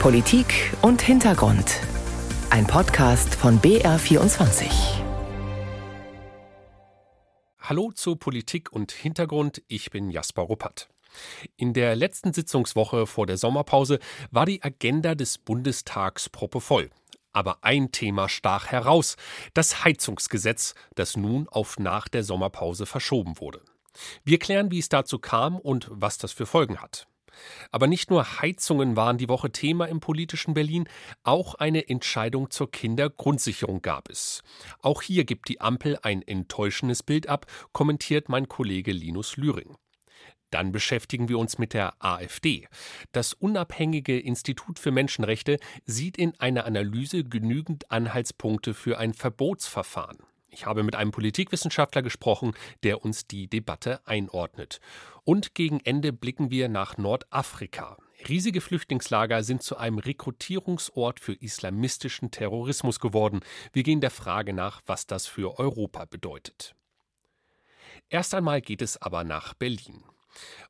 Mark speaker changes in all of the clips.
Speaker 1: Politik und Hintergrund. Ein Podcast von BR24.
Speaker 2: Hallo zu Politik und Hintergrund. Ich bin Jasper Ruppert. In der letzten Sitzungswoche vor der Sommerpause war die Agenda des Bundestags proppevoll. Aber ein Thema stach heraus, das Heizungsgesetz, das nun auf nach der Sommerpause verschoben wurde. Wir klären, wie es dazu kam und was das für Folgen hat. Aber nicht nur Heizungen waren die Woche Thema im politischen Berlin, auch eine Entscheidung zur Kindergrundsicherung gab es. Auch hier gibt die Ampel ein enttäuschendes Bild ab, kommentiert mein Kollege Linus Lühring. Dann beschäftigen wir uns mit der AfD. Das unabhängige Institut für Menschenrechte sieht in einer Analyse genügend Anhaltspunkte für ein Verbotsverfahren. Ich habe mit einem Politikwissenschaftler gesprochen, der uns die Debatte einordnet. Und gegen Ende blicken wir nach Nordafrika. Riesige Flüchtlingslager sind zu einem Rekrutierungsort für islamistischen Terrorismus geworden. Wir gehen der Frage nach, was das für Europa bedeutet. Erst einmal geht es aber nach Berlin.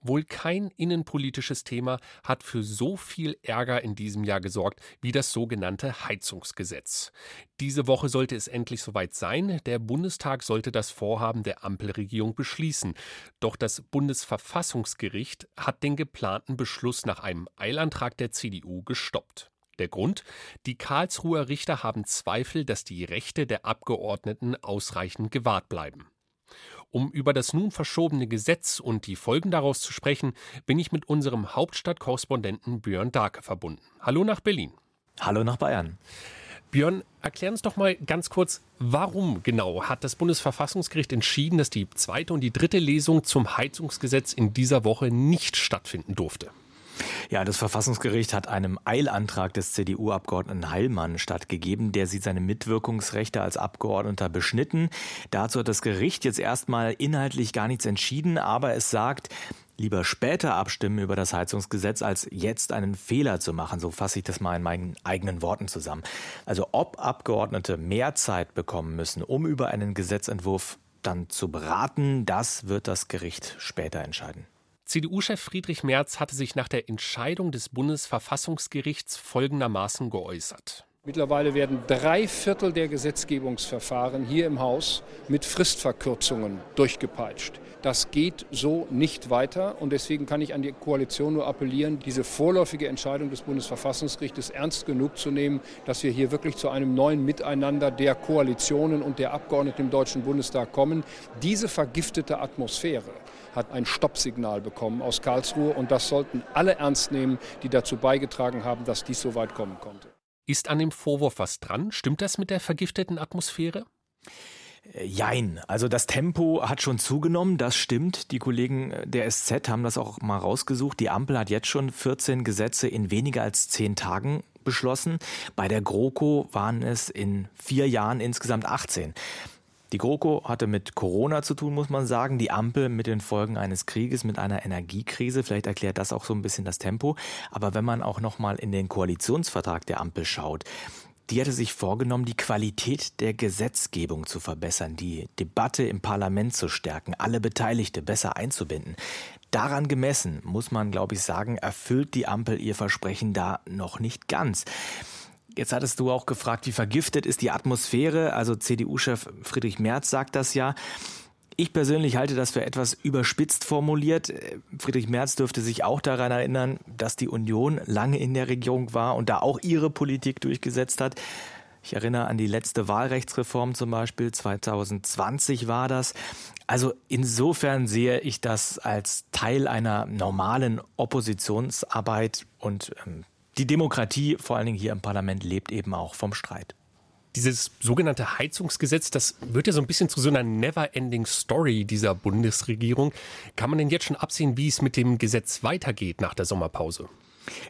Speaker 2: Wohl kein innenpolitisches Thema hat für so viel Ärger in diesem Jahr gesorgt wie das sogenannte Heizungsgesetz. Diese Woche sollte es endlich soweit sein. Der Bundestag sollte das Vorhaben der Ampelregierung beschließen. Doch das Bundesverfassungsgericht hat den geplanten Beschluss nach einem Eilantrag der CDU gestoppt. Der Grund? Die Karlsruher Richter haben Zweifel, dass die Rechte der Abgeordneten ausreichend gewahrt bleiben. Um über das nun verschobene Gesetz und die Folgen daraus zu sprechen, bin ich mit unserem Hauptstadtkorrespondenten Björn Darke verbunden. Hallo nach Berlin.
Speaker 3: Hallo nach Bayern.
Speaker 2: Björn, erklär uns doch mal ganz kurz, warum genau hat das Bundesverfassungsgericht entschieden, dass die zweite und die dritte Lesung zum Heizungsgesetz in dieser Woche nicht stattfinden durfte?
Speaker 3: Ja, das Verfassungsgericht hat einem Eilantrag des CDU-Abgeordneten Heilmann stattgegeben. Der sieht seine Mitwirkungsrechte als Abgeordneter beschnitten. Dazu hat das Gericht jetzt erstmal inhaltlich gar nichts entschieden, aber es sagt, lieber später abstimmen über das Heizungsgesetz, als jetzt einen Fehler zu machen. So fasse ich das mal in meinen eigenen Worten zusammen. Also ob Abgeordnete mehr Zeit bekommen müssen, um über einen Gesetzentwurf dann zu beraten, das wird das Gericht später entscheiden.
Speaker 2: CDU-Chef Friedrich Merz hatte sich nach der Entscheidung des Bundesverfassungsgerichts folgendermaßen geäußert.
Speaker 4: Mittlerweile werden drei Viertel der Gesetzgebungsverfahren hier im Haus mit Fristverkürzungen durchgepeitscht. Das geht so nicht weiter und deswegen kann ich an die Koalition nur appellieren, diese vorläufige Entscheidung des Bundesverfassungsgerichtes ernst genug zu nehmen, dass wir hier wirklich zu einem neuen Miteinander der Koalitionen und der Abgeordneten im Deutschen Bundestag kommen. Diese vergiftete Atmosphäre hat ein Stoppsignal bekommen aus Karlsruhe und das sollten alle ernst nehmen, die dazu beigetragen haben, dass dies so weit kommen konnte.
Speaker 2: Ist an dem Vorwurf was dran? Stimmt das mit der vergifteten Atmosphäre?
Speaker 3: Äh, jein, also das Tempo hat schon zugenommen, das stimmt. Die Kollegen der SZ haben das auch mal rausgesucht. Die Ampel hat jetzt schon 14 Gesetze in weniger als 10 Tagen beschlossen. Bei der GroKo waren es in vier Jahren insgesamt 18. Die GroKo hatte mit Corona zu tun, muss man sagen. Die Ampel mit den Folgen eines Krieges, mit einer Energiekrise. Vielleicht erklärt das auch so ein bisschen das Tempo. Aber wenn man auch noch mal in den Koalitionsvertrag der Ampel schaut, die hatte sich vorgenommen, die Qualität der Gesetzgebung zu verbessern, die Debatte im Parlament zu stärken, alle Beteiligte besser einzubinden. Daran gemessen, muss man, glaube ich, sagen, erfüllt die Ampel ihr Versprechen da noch nicht ganz. Jetzt hattest du auch gefragt, wie vergiftet ist die Atmosphäre? Also CDU-Chef Friedrich Merz sagt das ja. Ich persönlich halte das für etwas überspitzt formuliert. Friedrich Merz dürfte sich auch daran erinnern, dass die Union lange in der Regierung war und da auch ihre Politik durchgesetzt hat. Ich erinnere an die letzte Wahlrechtsreform zum Beispiel, 2020 war das. Also insofern sehe ich das als Teil einer normalen Oppositionsarbeit und ähm, die Demokratie, vor allen Dingen hier im Parlament, lebt eben auch vom Streit.
Speaker 2: Dieses sogenannte Heizungsgesetz, das wird ja so ein bisschen zu so einer never-ending Story dieser Bundesregierung. Kann man denn jetzt schon absehen, wie es mit dem Gesetz weitergeht nach der Sommerpause?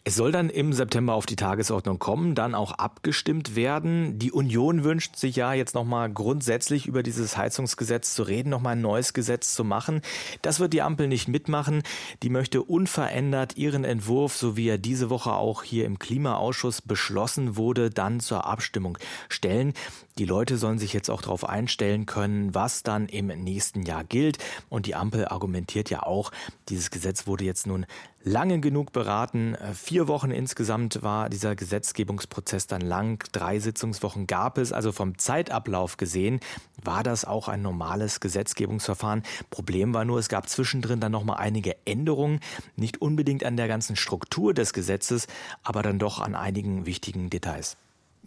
Speaker 3: Es soll dann im September auf die Tagesordnung kommen, dann auch abgestimmt werden. Die Union wünscht sich ja jetzt nochmal grundsätzlich über dieses Heizungsgesetz zu reden, nochmal ein neues Gesetz zu machen. Das wird die Ampel nicht mitmachen. Die möchte unverändert ihren Entwurf, so wie er diese Woche auch hier im Klimaausschuss beschlossen wurde, dann zur Abstimmung stellen. Die Leute sollen sich jetzt auch darauf einstellen können, was dann im nächsten Jahr gilt. Und die Ampel argumentiert ja auch, dieses Gesetz wurde jetzt nun lange genug beraten. Äh, vier Wochen insgesamt war dieser Gesetzgebungsprozess dann lang. Drei Sitzungswochen gab es. Also vom Zeitablauf gesehen war das auch ein normales Gesetzgebungsverfahren. Problem war nur, es gab zwischendrin dann nochmal einige Änderungen. Nicht unbedingt an der ganzen Struktur des Gesetzes, aber dann doch an einigen wichtigen Details.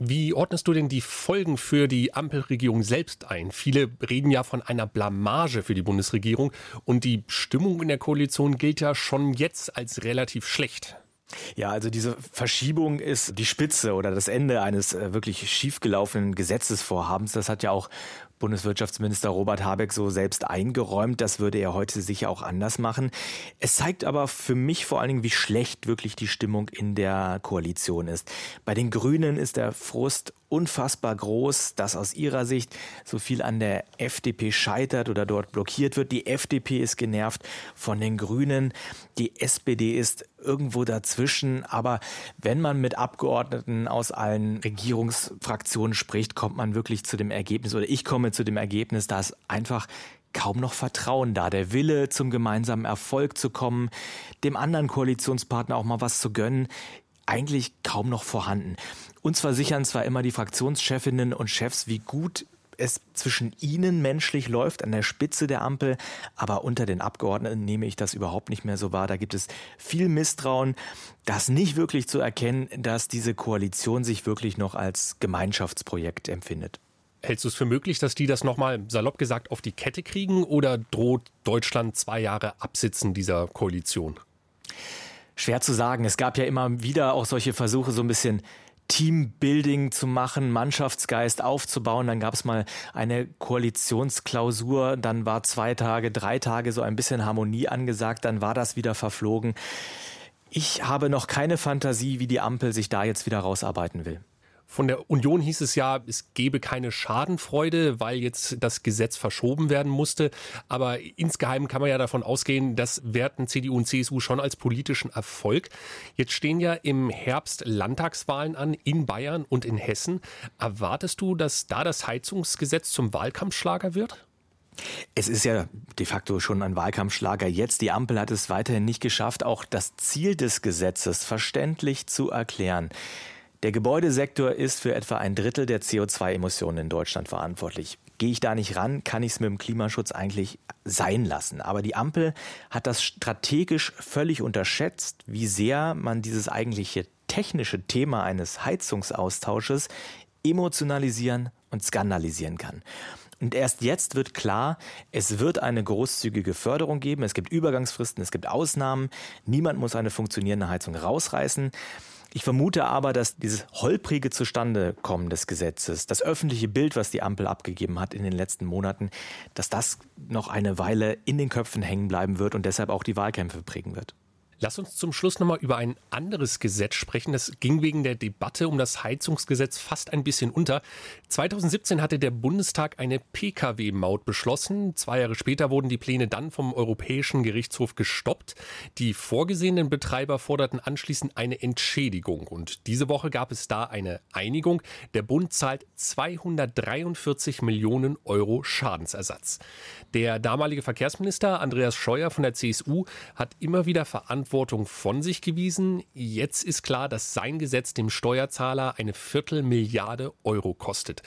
Speaker 2: Wie ordnest du denn die Folgen für die Ampelregierung selbst ein? Viele reden ja von einer Blamage für die Bundesregierung und die Stimmung in der Koalition gilt ja schon jetzt als relativ schlecht.
Speaker 3: Ja, also diese Verschiebung ist die Spitze oder das Ende eines äh, wirklich schiefgelaufenen Gesetzesvorhabens. Das hat ja auch Bundeswirtschaftsminister Robert Habeck so selbst eingeräumt. Das würde er heute sicher auch anders machen. Es zeigt aber für mich vor allen Dingen, wie schlecht wirklich die Stimmung in der Koalition ist. Bei den Grünen ist der Frust unfassbar groß, dass aus ihrer Sicht so viel an der FDP scheitert oder dort blockiert wird. Die FDP ist genervt von den Grünen. Die SPD ist irgendwo dazwischen. Aber wenn man mit Abgeordneten aus allen Regierungsfraktionen spricht, kommt man wirklich zu dem Ergebnis oder ich komme zu dem Ergebnis, dass einfach kaum noch Vertrauen da, der Wille zum gemeinsamen Erfolg zu kommen, dem anderen Koalitionspartner auch mal was zu gönnen, eigentlich kaum noch vorhanden. Uns versichern zwar immer die Fraktionschefinnen und Chefs, wie gut es zwischen ihnen menschlich läuft, an der Spitze der Ampel, aber unter den Abgeordneten nehme ich das überhaupt nicht mehr so wahr. Da gibt es viel Misstrauen, das nicht wirklich zu erkennen, dass diese Koalition sich wirklich noch als Gemeinschaftsprojekt empfindet.
Speaker 2: Hältst du es für möglich, dass die das nochmal salopp gesagt auf die Kette kriegen oder droht Deutschland zwei Jahre Absitzen dieser Koalition?
Speaker 3: Schwer zu sagen. Es gab ja immer wieder auch solche Versuche, so ein bisschen Teambuilding zu machen, Mannschaftsgeist aufzubauen. Dann gab es mal eine Koalitionsklausur, dann war zwei Tage, drei Tage so ein bisschen Harmonie angesagt, dann war das wieder verflogen. Ich habe noch keine Fantasie, wie die Ampel sich da jetzt wieder rausarbeiten will.
Speaker 2: Von der Union hieß es ja, es gebe keine Schadenfreude, weil jetzt das Gesetz verschoben werden musste. Aber insgeheim kann man ja davon ausgehen, das werten CDU und CSU schon als politischen Erfolg. Jetzt stehen ja im Herbst Landtagswahlen an in Bayern und in Hessen. Erwartest du, dass da das Heizungsgesetz zum Wahlkampfschlager wird?
Speaker 3: Es ist ja de facto schon ein Wahlkampfschlager jetzt. Die Ampel hat es weiterhin nicht geschafft, auch das Ziel des Gesetzes verständlich zu erklären. Der Gebäudesektor ist für etwa ein Drittel der CO2-Emissionen in Deutschland verantwortlich. Gehe ich da nicht ran, kann ich es mit dem Klimaschutz eigentlich sein lassen. Aber die Ampel hat das strategisch völlig unterschätzt, wie sehr man dieses eigentliche technische Thema eines Heizungsaustausches emotionalisieren und skandalisieren kann. Und erst jetzt wird klar, es wird eine großzügige Förderung geben. Es gibt Übergangsfristen, es gibt Ausnahmen. Niemand muss eine funktionierende Heizung rausreißen. Ich vermute aber, dass dieses holprige Zustandekommen des Gesetzes, das öffentliche Bild, was die Ampel abgegeben hat in den letzten Monaten, dass das noch eine Weile in den Köpfen hängen bleiben wird und deshalb auch die Wahlkämpfe prägen wird.
Speaker 2: Lass uns zum Schluss nochmal über ein anderes Gesetz sprechen. Das ging wegen der Debatte um das Heizungsgesetz fast ein bisschen unter. 2017 hatte der Bundestag eine Pkw-Maut beschlossen. Zwei Jahre später wurden die Pläne dann vom Europäischen Gerichtshof gestoppt. Die vorgesehenen Betreiber forderten anschließend eine Entschädigung. Und diese Woche gab es da eine Einigung. Der Bund zahlt 243 Millionen Euro Schadensersatz. Der damalige Verkehrsminister Andreas Scheuer von der CSU hat immer wieder verantwortlich Verantwortung von sich gewiesen. Jetzt ist klar, dass sein Gesetz dem Steuerzahler eine Viertelmilliarde Euro kostet.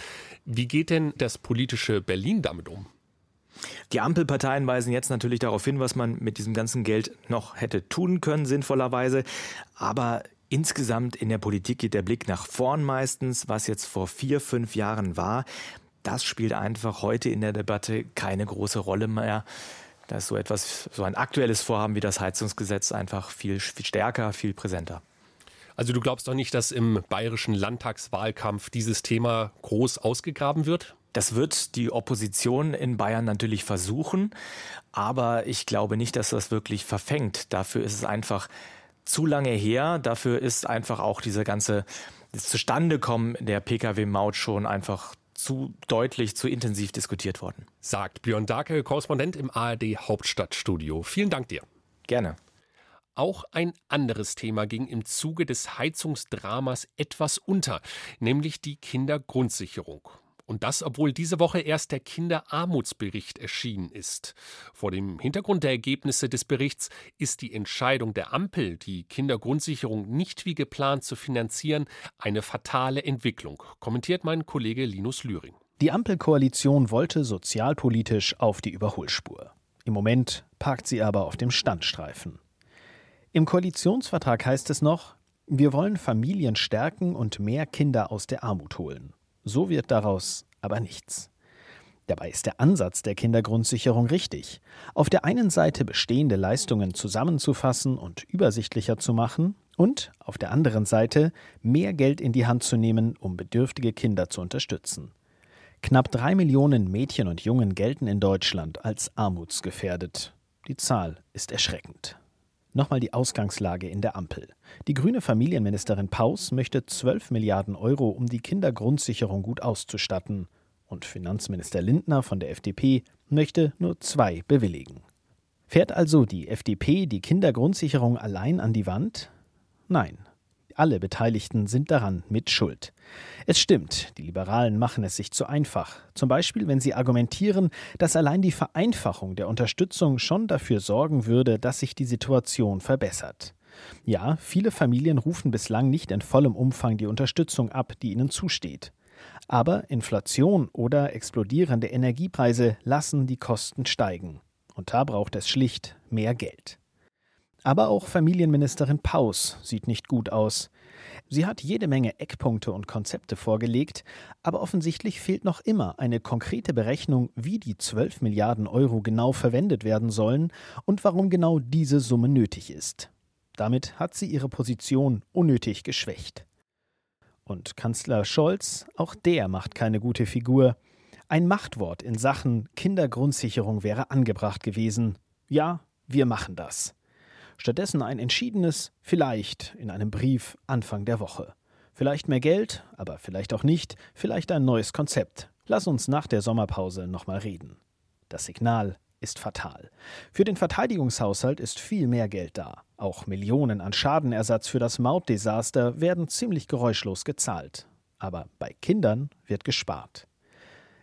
Speaker 2: Wie geht denn das politische Berlin damit um?
Speaker 3: Die Ampelparteien weisen jetzt natürlich darauf hin, was man mit diesem ganzen Geld noch hätte tun können, sinnvollerweise. Aber insgesamt in der Politik geht der Blick nach vorn meistens, was jetzt vor vier, fünf Jahren war. Das spielt einfach heute in der Debatte keine große Rolle mehr. Da ist so etwas, so ein aktuelles Vorhaben wie das Heizungsgesetz einfach viel, viel stärker, viel präsenter.
Speaker 2: Also du glaubst doch nicht, dass im bayerischen Landtagswahlkampf dieses Thema groß ausgegraben wird?
Speaker 3: Das wird die Opposition in Bayern natürlich versuchen, aber ich glaube nicht, dass das wirklich verfängt. Dafür ist es einfach zu lange her. Dafür ist einfach auch diese ganze das Zustandekommen der Pkw-Maut schon einfach zu deutlich, zu intensiv diskutiert worden.
Speaker 2: Sagt Björn Darke, Korrespondent im ARD Hauptstadtstudio. Vielen Dank dir.
Speaker 3: Gerne.
Speaker 2: Auch ein anderes Thema ging im Zuge des Heizungsdramas etwas unter, nämlich die Kindergrundsicherung. Und das, obwohl diese Woche erst der Kinderarmutsbericht erschienen ist. Vor dem Hintergrund der Ergebnisse des Berichts ist die Entscheidung der Ampel, die Kindergrundsicherung nicht wie geplant zu finanzieren, eine fatale Entwicklung, kommentiert mein Kollege Linus Lühring.
Speaker 5: Die Ampelkoalition wollte sozialpolitisch auf die Überholspur. Im Moment parkt sie aber auf dem Standstreifen. Im Koalitionsvertrag heißt es noch, wir wollen Familien stärken und mehr Kinder aus der Armut holen. So wird daraus aber nichts. Dabei ist der Ansatz der Kindergrundsicherung richtig. Auf der einen Seite bestehende Leistungen zusammenzufassen und übersichtlicher zu machen und auf der anderen Seite mehr Geld in die Hand zu nehmen, um bedürftige Kinder zu unterstützen. Knapp drei Millionen Mädchen und Jungen gelten in Deutschland als armutsgefährdet. Die Zahl ist erschreckend. Nochmal die Ausgangslage in der Ampel. Die grüne Familienministerin Paus möchte 12 Milliarden Euro, um die Kindergrundsicherung gut auszustatten. Und Finanzminister Lindner von der FDP möchte nur zwei bewilligen. Fährt also die FDP die Kindergrundsicherung allein an die Wand? Nein, alle Beteiligten sind daran mit Schuld. Es stimmt, die Liberalen machen es sich zu einfach. Zum Beispiel, wenn sie argumentieren, dass allein die Vereinfachung der Unterstützung schon dafür sorgen würde, dass sich die Situation verbessert. Ja, viele Familien rufen bislang nicht in vollem Umfang die Unterstützung ab, die ihnen zusteht. Aber Inflation oder explodierende Energiepreise lassen die Kosten steigen. Und da braucht es schlicht mehr Geld. Aber auch Familienministerin Paus sieht nicht gut aus. Sie hat jede Menge Eckpunkte und Konzepte vorgelegt, aber offensichtlich fehlt noch immer eine konkrete Berechnung, wie die 12 Milliarden Euro genau verwendet werden sollen und warum genau diese Summe nötig ist. Damit hat sie ihre Position unnötig geschwächt. Und Kanzler Scholz, auch der macht keine gute Figur. Ein Machtwort in Sachen Kindergrundsicherung wäre angebracht gewesen. Ja, wir machen das. Stattdessen ein entschiedenes Vielleicht in einem Brief Anfang der Woche. Vielleicht mehr Geld, aber vielleicht auch nicht, vielleicht ein neues Konzept. Lass uns nach der Sommerpause nochmal reden. Das Signal ist fatal. Für den Verteidigungshaushalt ist viel mehr Geld da. Auch Millionen an Schadenersatz für das Mautdesaster werden ziemlich geräuschlos gezahlt. Aber bei Kindern wird gespart.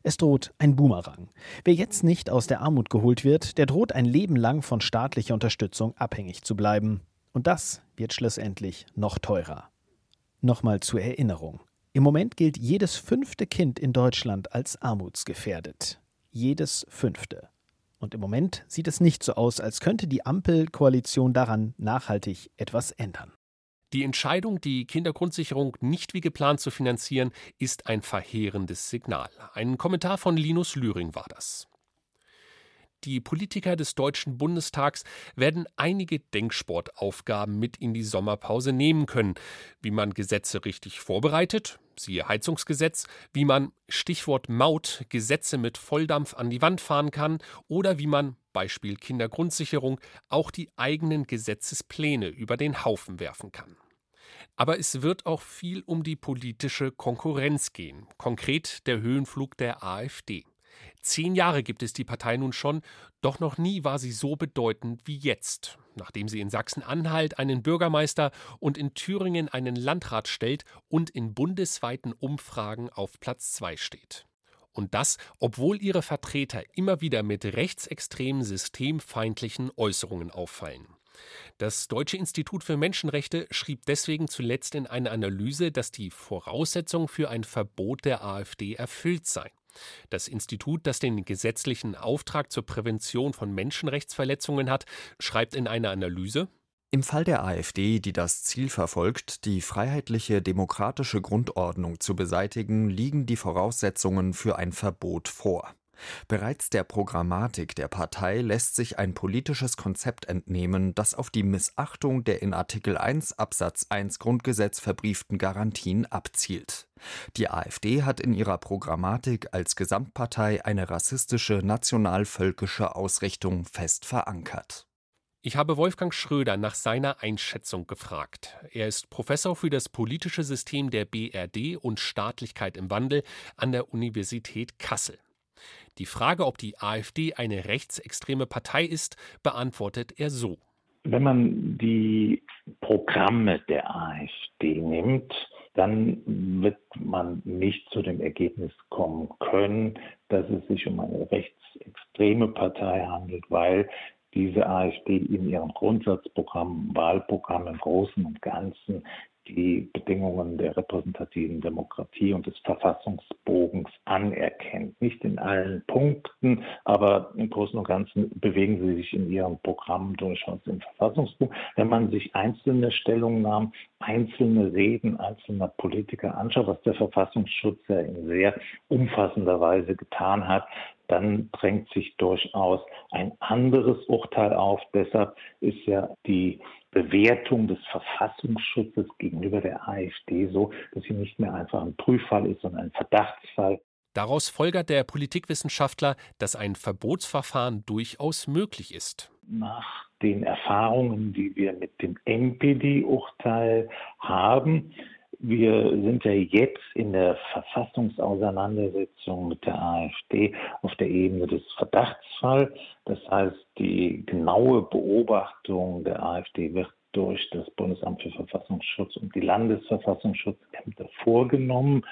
Speaker 5: Es droht ein Boomerang. Wer jetzt nicht aus der Armut geholt wird, der droht ein Leben lang von staatlicher Unterstützung abhängig zu bleiben. Und das wird schlussendlich noch teurer. Nochmal zur Erinnerung. Im Moment gilt jedes fünfte Kind in Deutschland als armutsgefährdet. Jedes fünfte. Und im Moment sieht es nicht so aus, als könnte die Ampelkoalition daran nachhaltig etwas ändern.
Speaker 2: Die Entscheidung, die Kindergrundsicherung nicht wie geplant zu finanzieren, ist ein verheerendes Signal. Ein Kommentar von Linus Lühring war das. Die Politiker des Deutschen Bundestags werden einige Denksportaufgaben mit in die Sommerpause nehmen können, wie man Gesetze richtig vorbereitet, siehe Heizungsgesetz, wie man Stichwort Maut Gesetze mit Volldampf an die Wand fahren kann oder wie man Beispiel Kindergrundsicherung auch die eigenen Gesetzespläne über den Haufen werfen kann. Aber es wird auch viel um die politische Konkurrenz gehen, konkret der Höhenflug der AfD. Zehn Jahre gibt es die Partei nun schon, doch noch nie war sie so bedeutend wie jetzt, nachdem sie in Sachsen-Anhalt einen Bürgermeister und in Thüringen einen Landrat stellt und in bundesweiten Umfragen auf Platz zwei steht. Und das, obwohl ihre Vertreter immer wieder mit rechtsextremen systemfeindlichen Äußerungen auffallen. Das Deutsche Institut für Menschenrechte schrieb deswegen zuletzt in einer Analyse, dass die Voraussetzungen für ein Verbot der AfD erfüllt seien. Das Institut, das den gesetzlichen Auftrag zur Prävention von Menschenrechtsverletzungen hat, schreibt in einer Analyse
Speaker 6: im Fall der AfD, die das Ziel verfolgt, die freiheitliche demokratische Grundordnung zu beseitigen, liegen die Voraussetzungen für ein Verbot vor. Bereits der Programmatik der Partei lässt sich ein politisches Konzept entnehmen, das auf die Missachtung der in Artikel 1 Absatz 1 Grundgesetz verbrieften Garantien abzielt. Die AfD hat in ihrer Programmatik als Gesamtpartei eine rassistische nationalvölkische Ausrichtung fest verankert.
Speaker 2: Ich habe Wolfgang Schröder nach seiner Einschätzung gefragt. Er ist Professor für das politische System der BRD und Staatlichkeit im Wandel an der Universität Kassel. Die Frage, ob die AfD eine rechtsextreme Partei ist, beantwortet er so.
Speaker 7: Wenn man die Programme der AfD nimmt, dann wird man nicht zu dem Ergebnis kommen können, dass es sich um eine rechtsextreme Partei handelt, weil diese AfD in ihrem Grundsatzprogramm, Wahlprogramm im Großen und Ganzen die Bedingungen der repräsentativen Demokratie und des Verfassungsbogens anerkennt. Nicht in allen Punkten, aber im Großen und Ganzen bewegen sie sich in ihrem Programm durchaus im Verfassungsbogen. Wenn man sich einzelne Stellungnahmen, einzelne Reden einzelner Politiker anschaut, was der Verfassungsschutz ja in sehr umfassender Weise getan hat, dann drängt sich durchaus ein anderes Urteil auf. Deshalb ist ja die Bewertung des Verfassungsschutzes gegenüber der AfD so, dass sie nicht mehr einfach ein Prüffall ist, sondern ein Verdachtsfall.
Speaker 2: Daraus folgert der Politikwissenschaftler, dass ein Verbotsverfahren durchaus möglich ist.
Speaker 7: Nach den Erfahrungen, die wir mit dem NPD-Urteil haben, wir sind ja jetzt in der Verfassungsauseinandersetzung mit der AfD auf der Ebene des Verdachtsfalls. Das heißt, die genaue Beobachtung der AfD wird durch das Bundesamt für Verfassungsschutz und die Landesverfassungsschutzämter vorgenommen.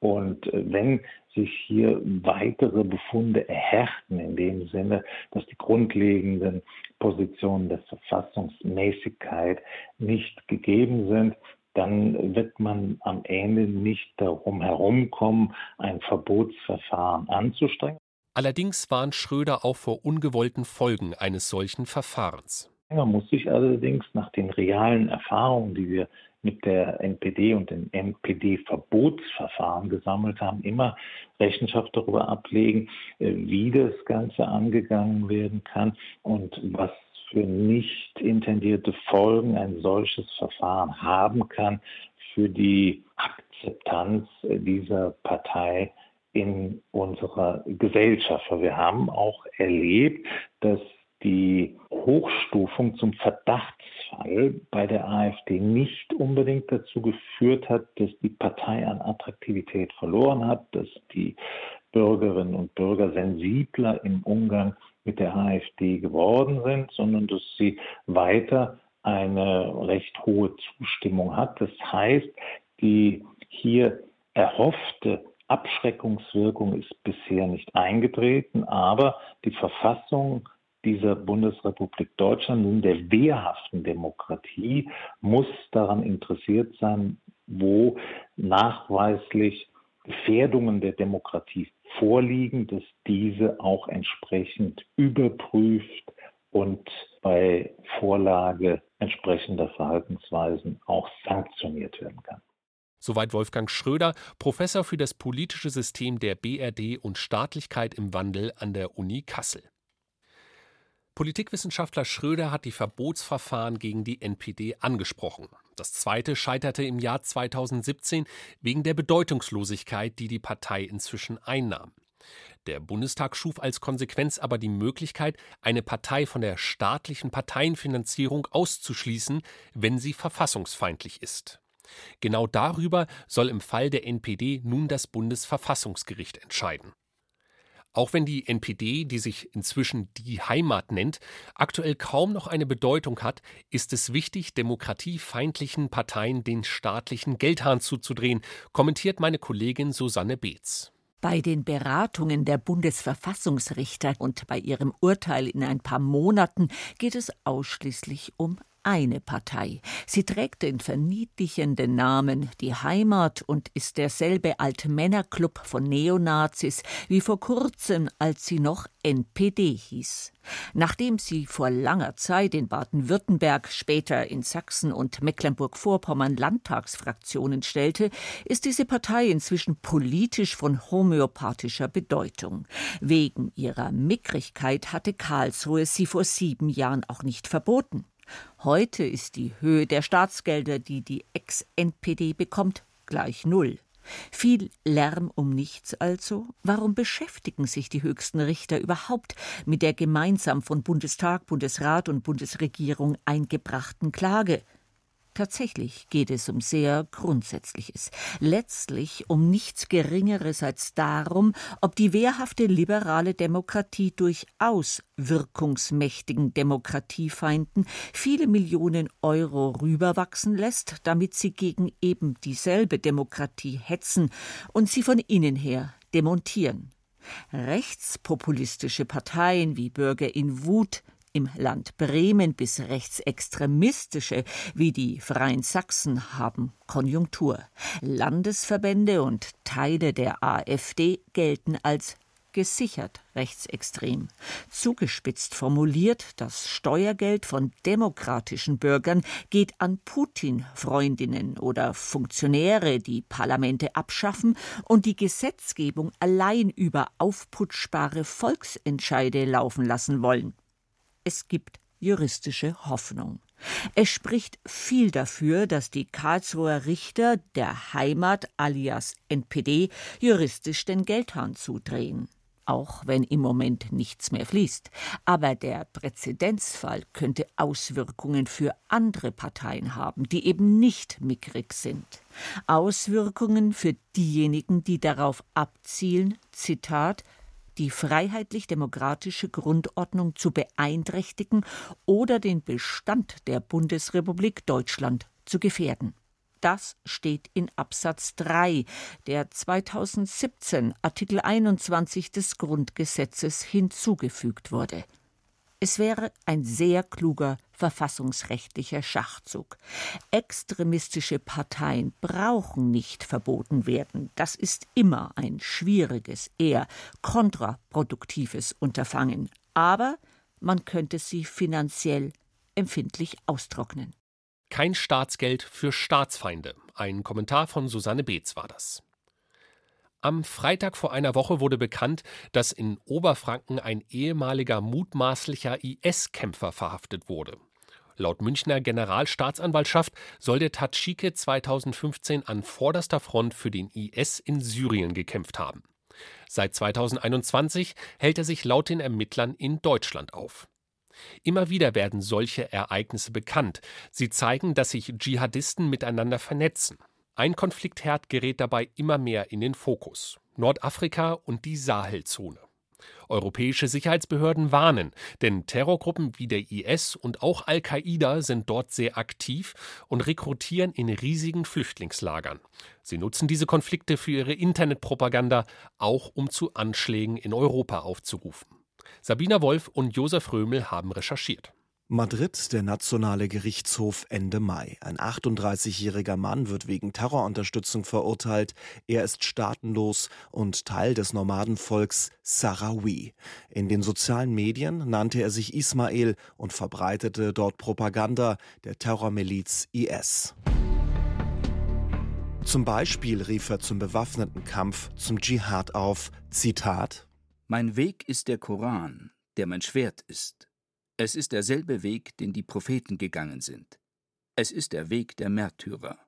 Speaker 7: Und wenn sich hier weitere Befunde erhärten, in dem Sinne, dass die grundlegenden Positionen der Verfassungsmäßigkeit nicht gegeben sind, dann wird man am Ende nicht darum herumkommen, ein Verbotsverfahren anzustrengen.
Speaker 2: Allerdings warnt Schröder auch vor ungewollten Folgen eines solchen Verfahrens.
Speaker 7: Man muss sich allerdings nach den realen Erfahrungen, die wir mit der NPD und dem NPD-Verbotsverfahren gesammelt haben, immer Rechenschaft darüber ablegen, äh, wie das Ganze angegangen werden kann und was für nicht intendierte Folgen ein solches Verfahren haben kann für die Akzeptanz dieser Partei in unserer Gesellschaft. Wir haben auch erlebt, dass die Hochstufung zum Verdachtsfall bei der AfD nicht unbedingt dazu geführt hat, dass die Partei an Attraktivität verloren hat, dass die Bürgerinnen und Bürger sensibler im Umgang mit der AfD geworden sind, sondern dass sie weiter eine recht hohe Zustimmung hat. Das heißt, die hier erhoffte Abschreckungswirkung ist bisher nicht eingetreten, aber die Verfassung dieser Bundesrepublik Deutschland in der wehrhaften Demokratie muss daran interessiert sein, wo nachweislich Gefährdungen der Demokratie vorliegen, dass diese auch entsprechend überprüft und bei Vorlage entsprechender Verhaltensweisen auch sanktioniert werden kann.
Speaker 2: Soweit Wolfgang Schröder, Professor für das politische System der BRD und Staatlichkeit im Wandel an der Uni Kassel. Politikwissenschaftler Schröder hat die Verbotsverfahren gegen die NPD angesprochen. Das zweite scheiterte im Jahr 2017 wegen der Bedeutungslosigkeit, die die Partei inzwischen einnahm. Der Bundestag schuf als Konsequenz aber die Möglichkeit, eine Partei von der staatlichen Parteienfinanzierung auszuschließen, wenn sie verfassungsfeindlich ist. Genau darüber soll im Fall der NPD nun das Bundesverfassungsgericht entscheiden. Auch wenn die NPD, die sich inzwischen die Heimat nennt, aktuell kaum noch eine Bedeutung hat, ist es wichtig, demokratiefeindlichen Parteien den staatlichen Geldhahn zuzudrehen, kommentiert meine Kollegin Susanne Beetz.
Speaker 8: Bei den Beratungen der Bundesverfassungsrichter und bei ihrem Urteil in ein paar Monaten geht es ausschließlich um eine Partei. Sie trägt den verniedlichenden Namen Die Heimat und ist derselbe Altmännerclub von Neonazis wie vor kurzem, als sie noch NPD hieß. Nachdem sie vor langer Zeit in Baden-Württemberg, später in Sachsen und Mecklenburg-Vorpommern Landtagsfraktionen stellte, ist diese Partei inzwischen politisch von homöopathischer Bedeutung. Wegen ihrer Mickrigkeit hatte Karlsruhe sie vor sieben Jahren auch nicht verboten. Heute ist die Höhe der Staatsgelder, die die Ex-NPD bekommt, gleich null. Viel Lärm um nichts also? Warum beschäftigen sich die höchsten Richter überhaupt mit der gemeinsam von Bundestag, Bundesrat und Bundesregierung eingebrachten Klage? Tatsächlich geht es um sehr Grundsätzliches. Letztlich um nichts Geringeres als darum, ob die wehrhafte liberale Demokratie durchaus wirkungsmächtigen Demokratiefeinden viele Millionen Euro rüberwachsen lässt, damit sie gegen eben dieselbe Demokratie hetzen und sie von innen her demontieren. Rechtspopulistische Parteien wie Bürger in Wut im Land Bremen bis rechtsextremistische wie die Freien Sachsen haben Konjunktur. Landesverbände und Teile der AfD gelten als gesichert rechtsextrem. Zugespitzt formuliert, das Steuergeld von demokratischen Bürgern geht an Putin-Freundinnen oder Funktionäre, die Parlamente abschaffen und die Gesetzgebung allein über aufputschbare Volksentscheide laufen lassen wollen es gibt juristische Hoffnung. Es spricht viel dafür, dass die Karlsruher Richter der Heimat alias NPD juristisch den Geldhahn zudrehen. Auch wenn im Moment nichts mehr fließt. Aber der Präzedenzfall könnte Auswirkungen für andere Parteien haben, die eben nicht mickrig sind. Auswirkungen für diejenigen, die darauf abzielen, Zitat, die freiheitlich-demokratische Grundordnung zu beeinträchtigen oder den Bestand der Bundesrepublik Deutschland zu gefährden. Das steht in Absatz 3 der 2017 Artikel 21 des Grundgesetzes hinzugefügt wurde. Es wäre ein sehr kluger verfassungsrechtlicher Schachzug. Extremistische Parteien brauchen nicht verboten werden. Das ist immer ein schwieriges, eher kontraproduktives Unterfangen. Aber man könnte sie finanziell empfindlich austrocknen.
Speaker 2: Kein Staatsgeld für Staatsfeinde. Ein Kommentar von Susanne Beetz war das. Am Freitag vor einer Woche wurde bekannt, dass in Oberfranken ein ehemaliger mutmaßlicher IS-Kämpfer verhaftet wurde. Laut Münchner Generalstaatsanwaltschaft soll der Tatschike 2015 an vorderster Front für den IS in Syrien gekämpft haben. Seit 2021 hält er sich laut den Ermittlern in Deutschland auf. Immer wieder werden solche Ereignisse bekannt. Sie zeigen, dass sich Dschihadisten miteinander vernetzen. Ein Konfliktherd gerät dabei immer mehr in den Fokus. Nordafrika und die Sahelzone. Europäische Sicherheitsbehörden warnen, denn Terrorgruppen wie der IS und auch Al-Qaida sind dort sehr aktiv und rekrutieren in riesigen Flüchtlingslagern. Sie nutzen diese Konflikte für ihre Internetpropaganda, auch um zu Anschlägen in Europa aufzurufen. Sabina Wolf und Josef Römel haben recherchiert.
Speaker 9: Madrid, der Nationale Gerichtshof Ende Mai. Ein 38-jähriger Mann wird wegen Terrorunterstützung verurteilt. Er ist staatenlos und Teil des Nomadenvolks Sahrawi. In den sozialen Medien nannte er sich Ismail und verbreitete dort Propaganda der Terrormiliz IS. Zum Beispiel rief er zum bewaffneten Kampf, zum Dschihad auf. Zitat:
Speaker 10: Mein Weg ist der Koran, der mein Schwert ist. Es ist derselbe Weg, den die Propheten gegangen sind. Es ist der Weg der Märtyrer.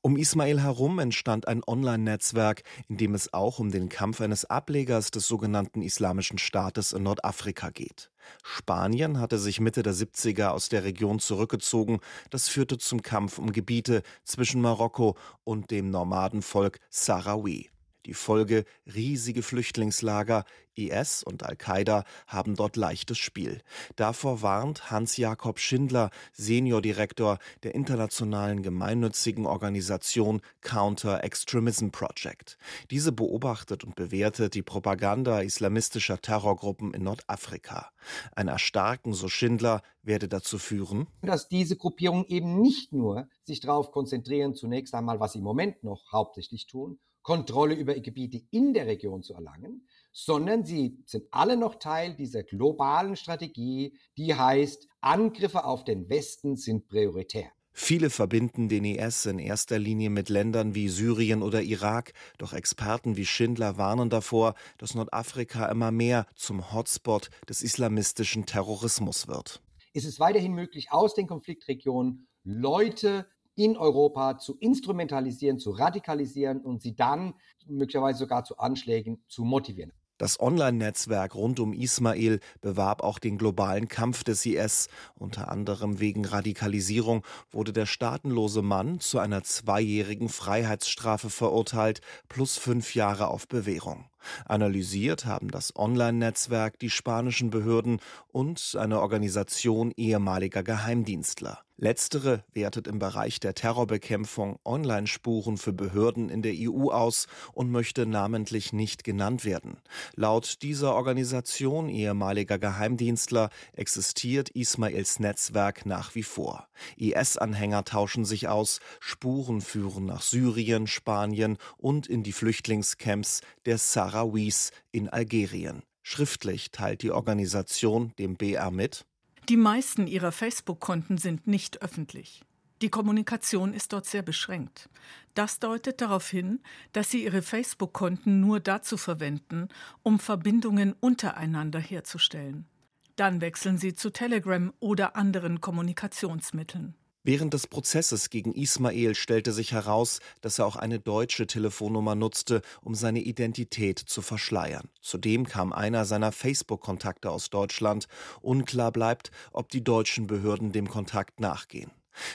Speaker 9: Um Ismail herum entstand ein Online-Netzwerk, in dem es auch um den Kampf eines Ablegers des sogenannten Islamischen Staates in Nordafrika geht. Spanien hatte sich Mitte der 70er aus der Region zurückgezogen. Das führte zum Kampf um Gebiete zwischen Marokko und dem Nomadenvolk Sahrawi. Die Folge riesige Flüchtlingslager, IS und Al-Qaida haben dort leichtes Spiel. Davor warnt Hans-Jakob Schindler, Seniordirektor der internationalen gemeinnützigen Organisation Counter Extremism Project. Diese beobachtet und bewertet die Propaganda islamistischer Terrorgruppen in Nordafrika. Ein Erstarken, so Schindler, werde dazu führen,
Speaker 11: dass diese Gruppierungen eben nicht nur sich darauf konzentrieren, zunächst einmal, was sie im Moment noch hauptsächlich tun, Kontrolle über Gebiete in der Region zu erlangen, sondern sie sind alle noch Teil dieser globalen Strategie, die heißt, Angriffe auf den Westen sind prioritär.
Speaker 9: Viele verbinden den IS in erster Linie mit Ländern wie Syrien oder Irak, doch Experten wie Schindler warnen davor, dass Nordafrika immer mehr zum Hotspot des islamistischen Terrorismus wird.
Speaker 11: Es ist weiterhin möglich, aus den Konfliktregionen Leute in Europa zu instrumentalisieren, zu radikalisieren und sie dann möglicherweise sogar zu Anschlägen zu motivieren.
Speaker 9: Das Online-Netzwerk rund um Ismail bewarb auch den globalen Kampf des IS. Unter anderem wegen Radikalisierung wurde der staatenlose Mann zu einer zweijährigen Freiheitsstrafe verurteilt, plus fünf Jahre auf Bewährung. Analysiert haben das Online-Netzwerk die spanischen Behörden und eine Organisation ehemaliger Geheimdienstler. Letztere wertet im Bereich der Terrorbekämpfung Online-Spuren für Behörden in der EU aus und möchte namentlich nicht genannt werden. Laut dieser Organisation ehemaliger Geheimdienstler existiert Ismails Netzwerk nach wie vor. IS-Anhänger tauschen sich aus, Spuren führen nach Syrien, Spanien und in die Flüchtlingscamps der Sahrawis in Algerien. Schriftlich teilt die Organisation dem BR mit,
Speaker 12: die meisten ihrer Facebook-Konten sind nicht öffentlich. Die Kommunikation ist dort sehr beschränkt. Das deutet darauf hin, dass sie ihre Facebook-Konten nur dazu verwenden, um Verbindungen untereinander herzustellen. Dann wechseln sie zu Telegram oder anderen Kommunikationsmitteln.
Speaker 9: Während des Prozesses gegen Ismail stellte sich heraus, dass er auch eine deutsche Telefonnummer nutzte, um seine Identität zu verschleiern. Zudem kam einer seiner Facebook-Kontakte aus Deutschland. Unklar bleibt, ob die deutschen Behörden dem Kontakt nachgehen.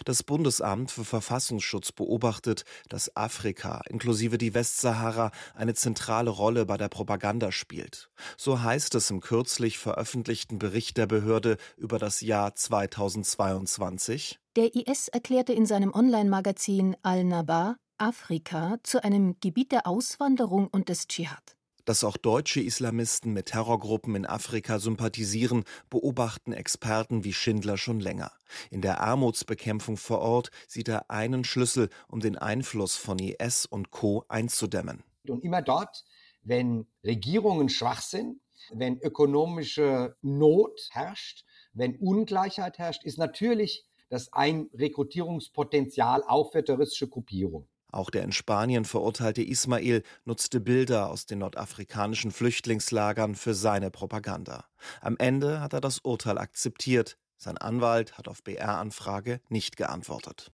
Speaker 9: Das Bundesamt für Verfassungsschutz beobachtet, dass Afrika inklusive die Westsahara eine zentrale Rolle bei der Propaganda spielt. So heißt es im kürzlich veröffentlichten Bericht der Behörde über das Jahr 2022.
Speaker 13: Der IS erklärte in seinem Online-Magazin Al-Naba Afrika zu einem Gebiet der Auswanderung und des Dschihad.
Speaker 9: Dass auch deutsche Islamisten mit Terrorgruppen in Afrika sympathisieren, beobachten Experten wie Schindler schon länger. In der Armutsbekämpfung vor Ort sieht er einen Schlüssel, um den Einfluss von IS und Co. einzudämmen.
Speaker 11: Und immer dort, wenn Regierungen schwach sind, wenn ökonomische Not herrscht, wenn Ungleichheit herrscht, ist natürlich das ein Rekrutierungspotenzial auch für terroristische Gruppierungen.
Speaker 9: Auch der in Spanien verurteilte Ismail nutzte Bilder aus den nordafrikanischen Flüchtlingslagern für seine Propaganda. Am Ende hat er das Urteil akzeptiert. Sein Anwalt hat auf BR-Anfrage nicht geantwortet.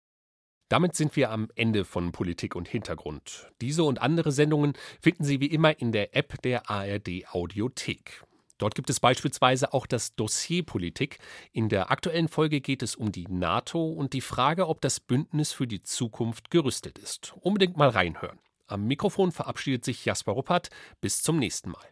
Speaker 2: Damit sind wir am Ende von Politik und Hintergrund. Diese und andere Sendungen finden Sie wie immer in der App der ARD Audiothek. Dort gibt es beispielsweise auch das Dossier Politik. In der aktuellen Folge geht es um die NATO und die Frage, ob das Bündnis für die Zukunft gerüstet ist. Unbedingt mal reinhören. Am Mikrofon verabschiedet sich Jasper Ruppert. Bis zum nächsten Mal.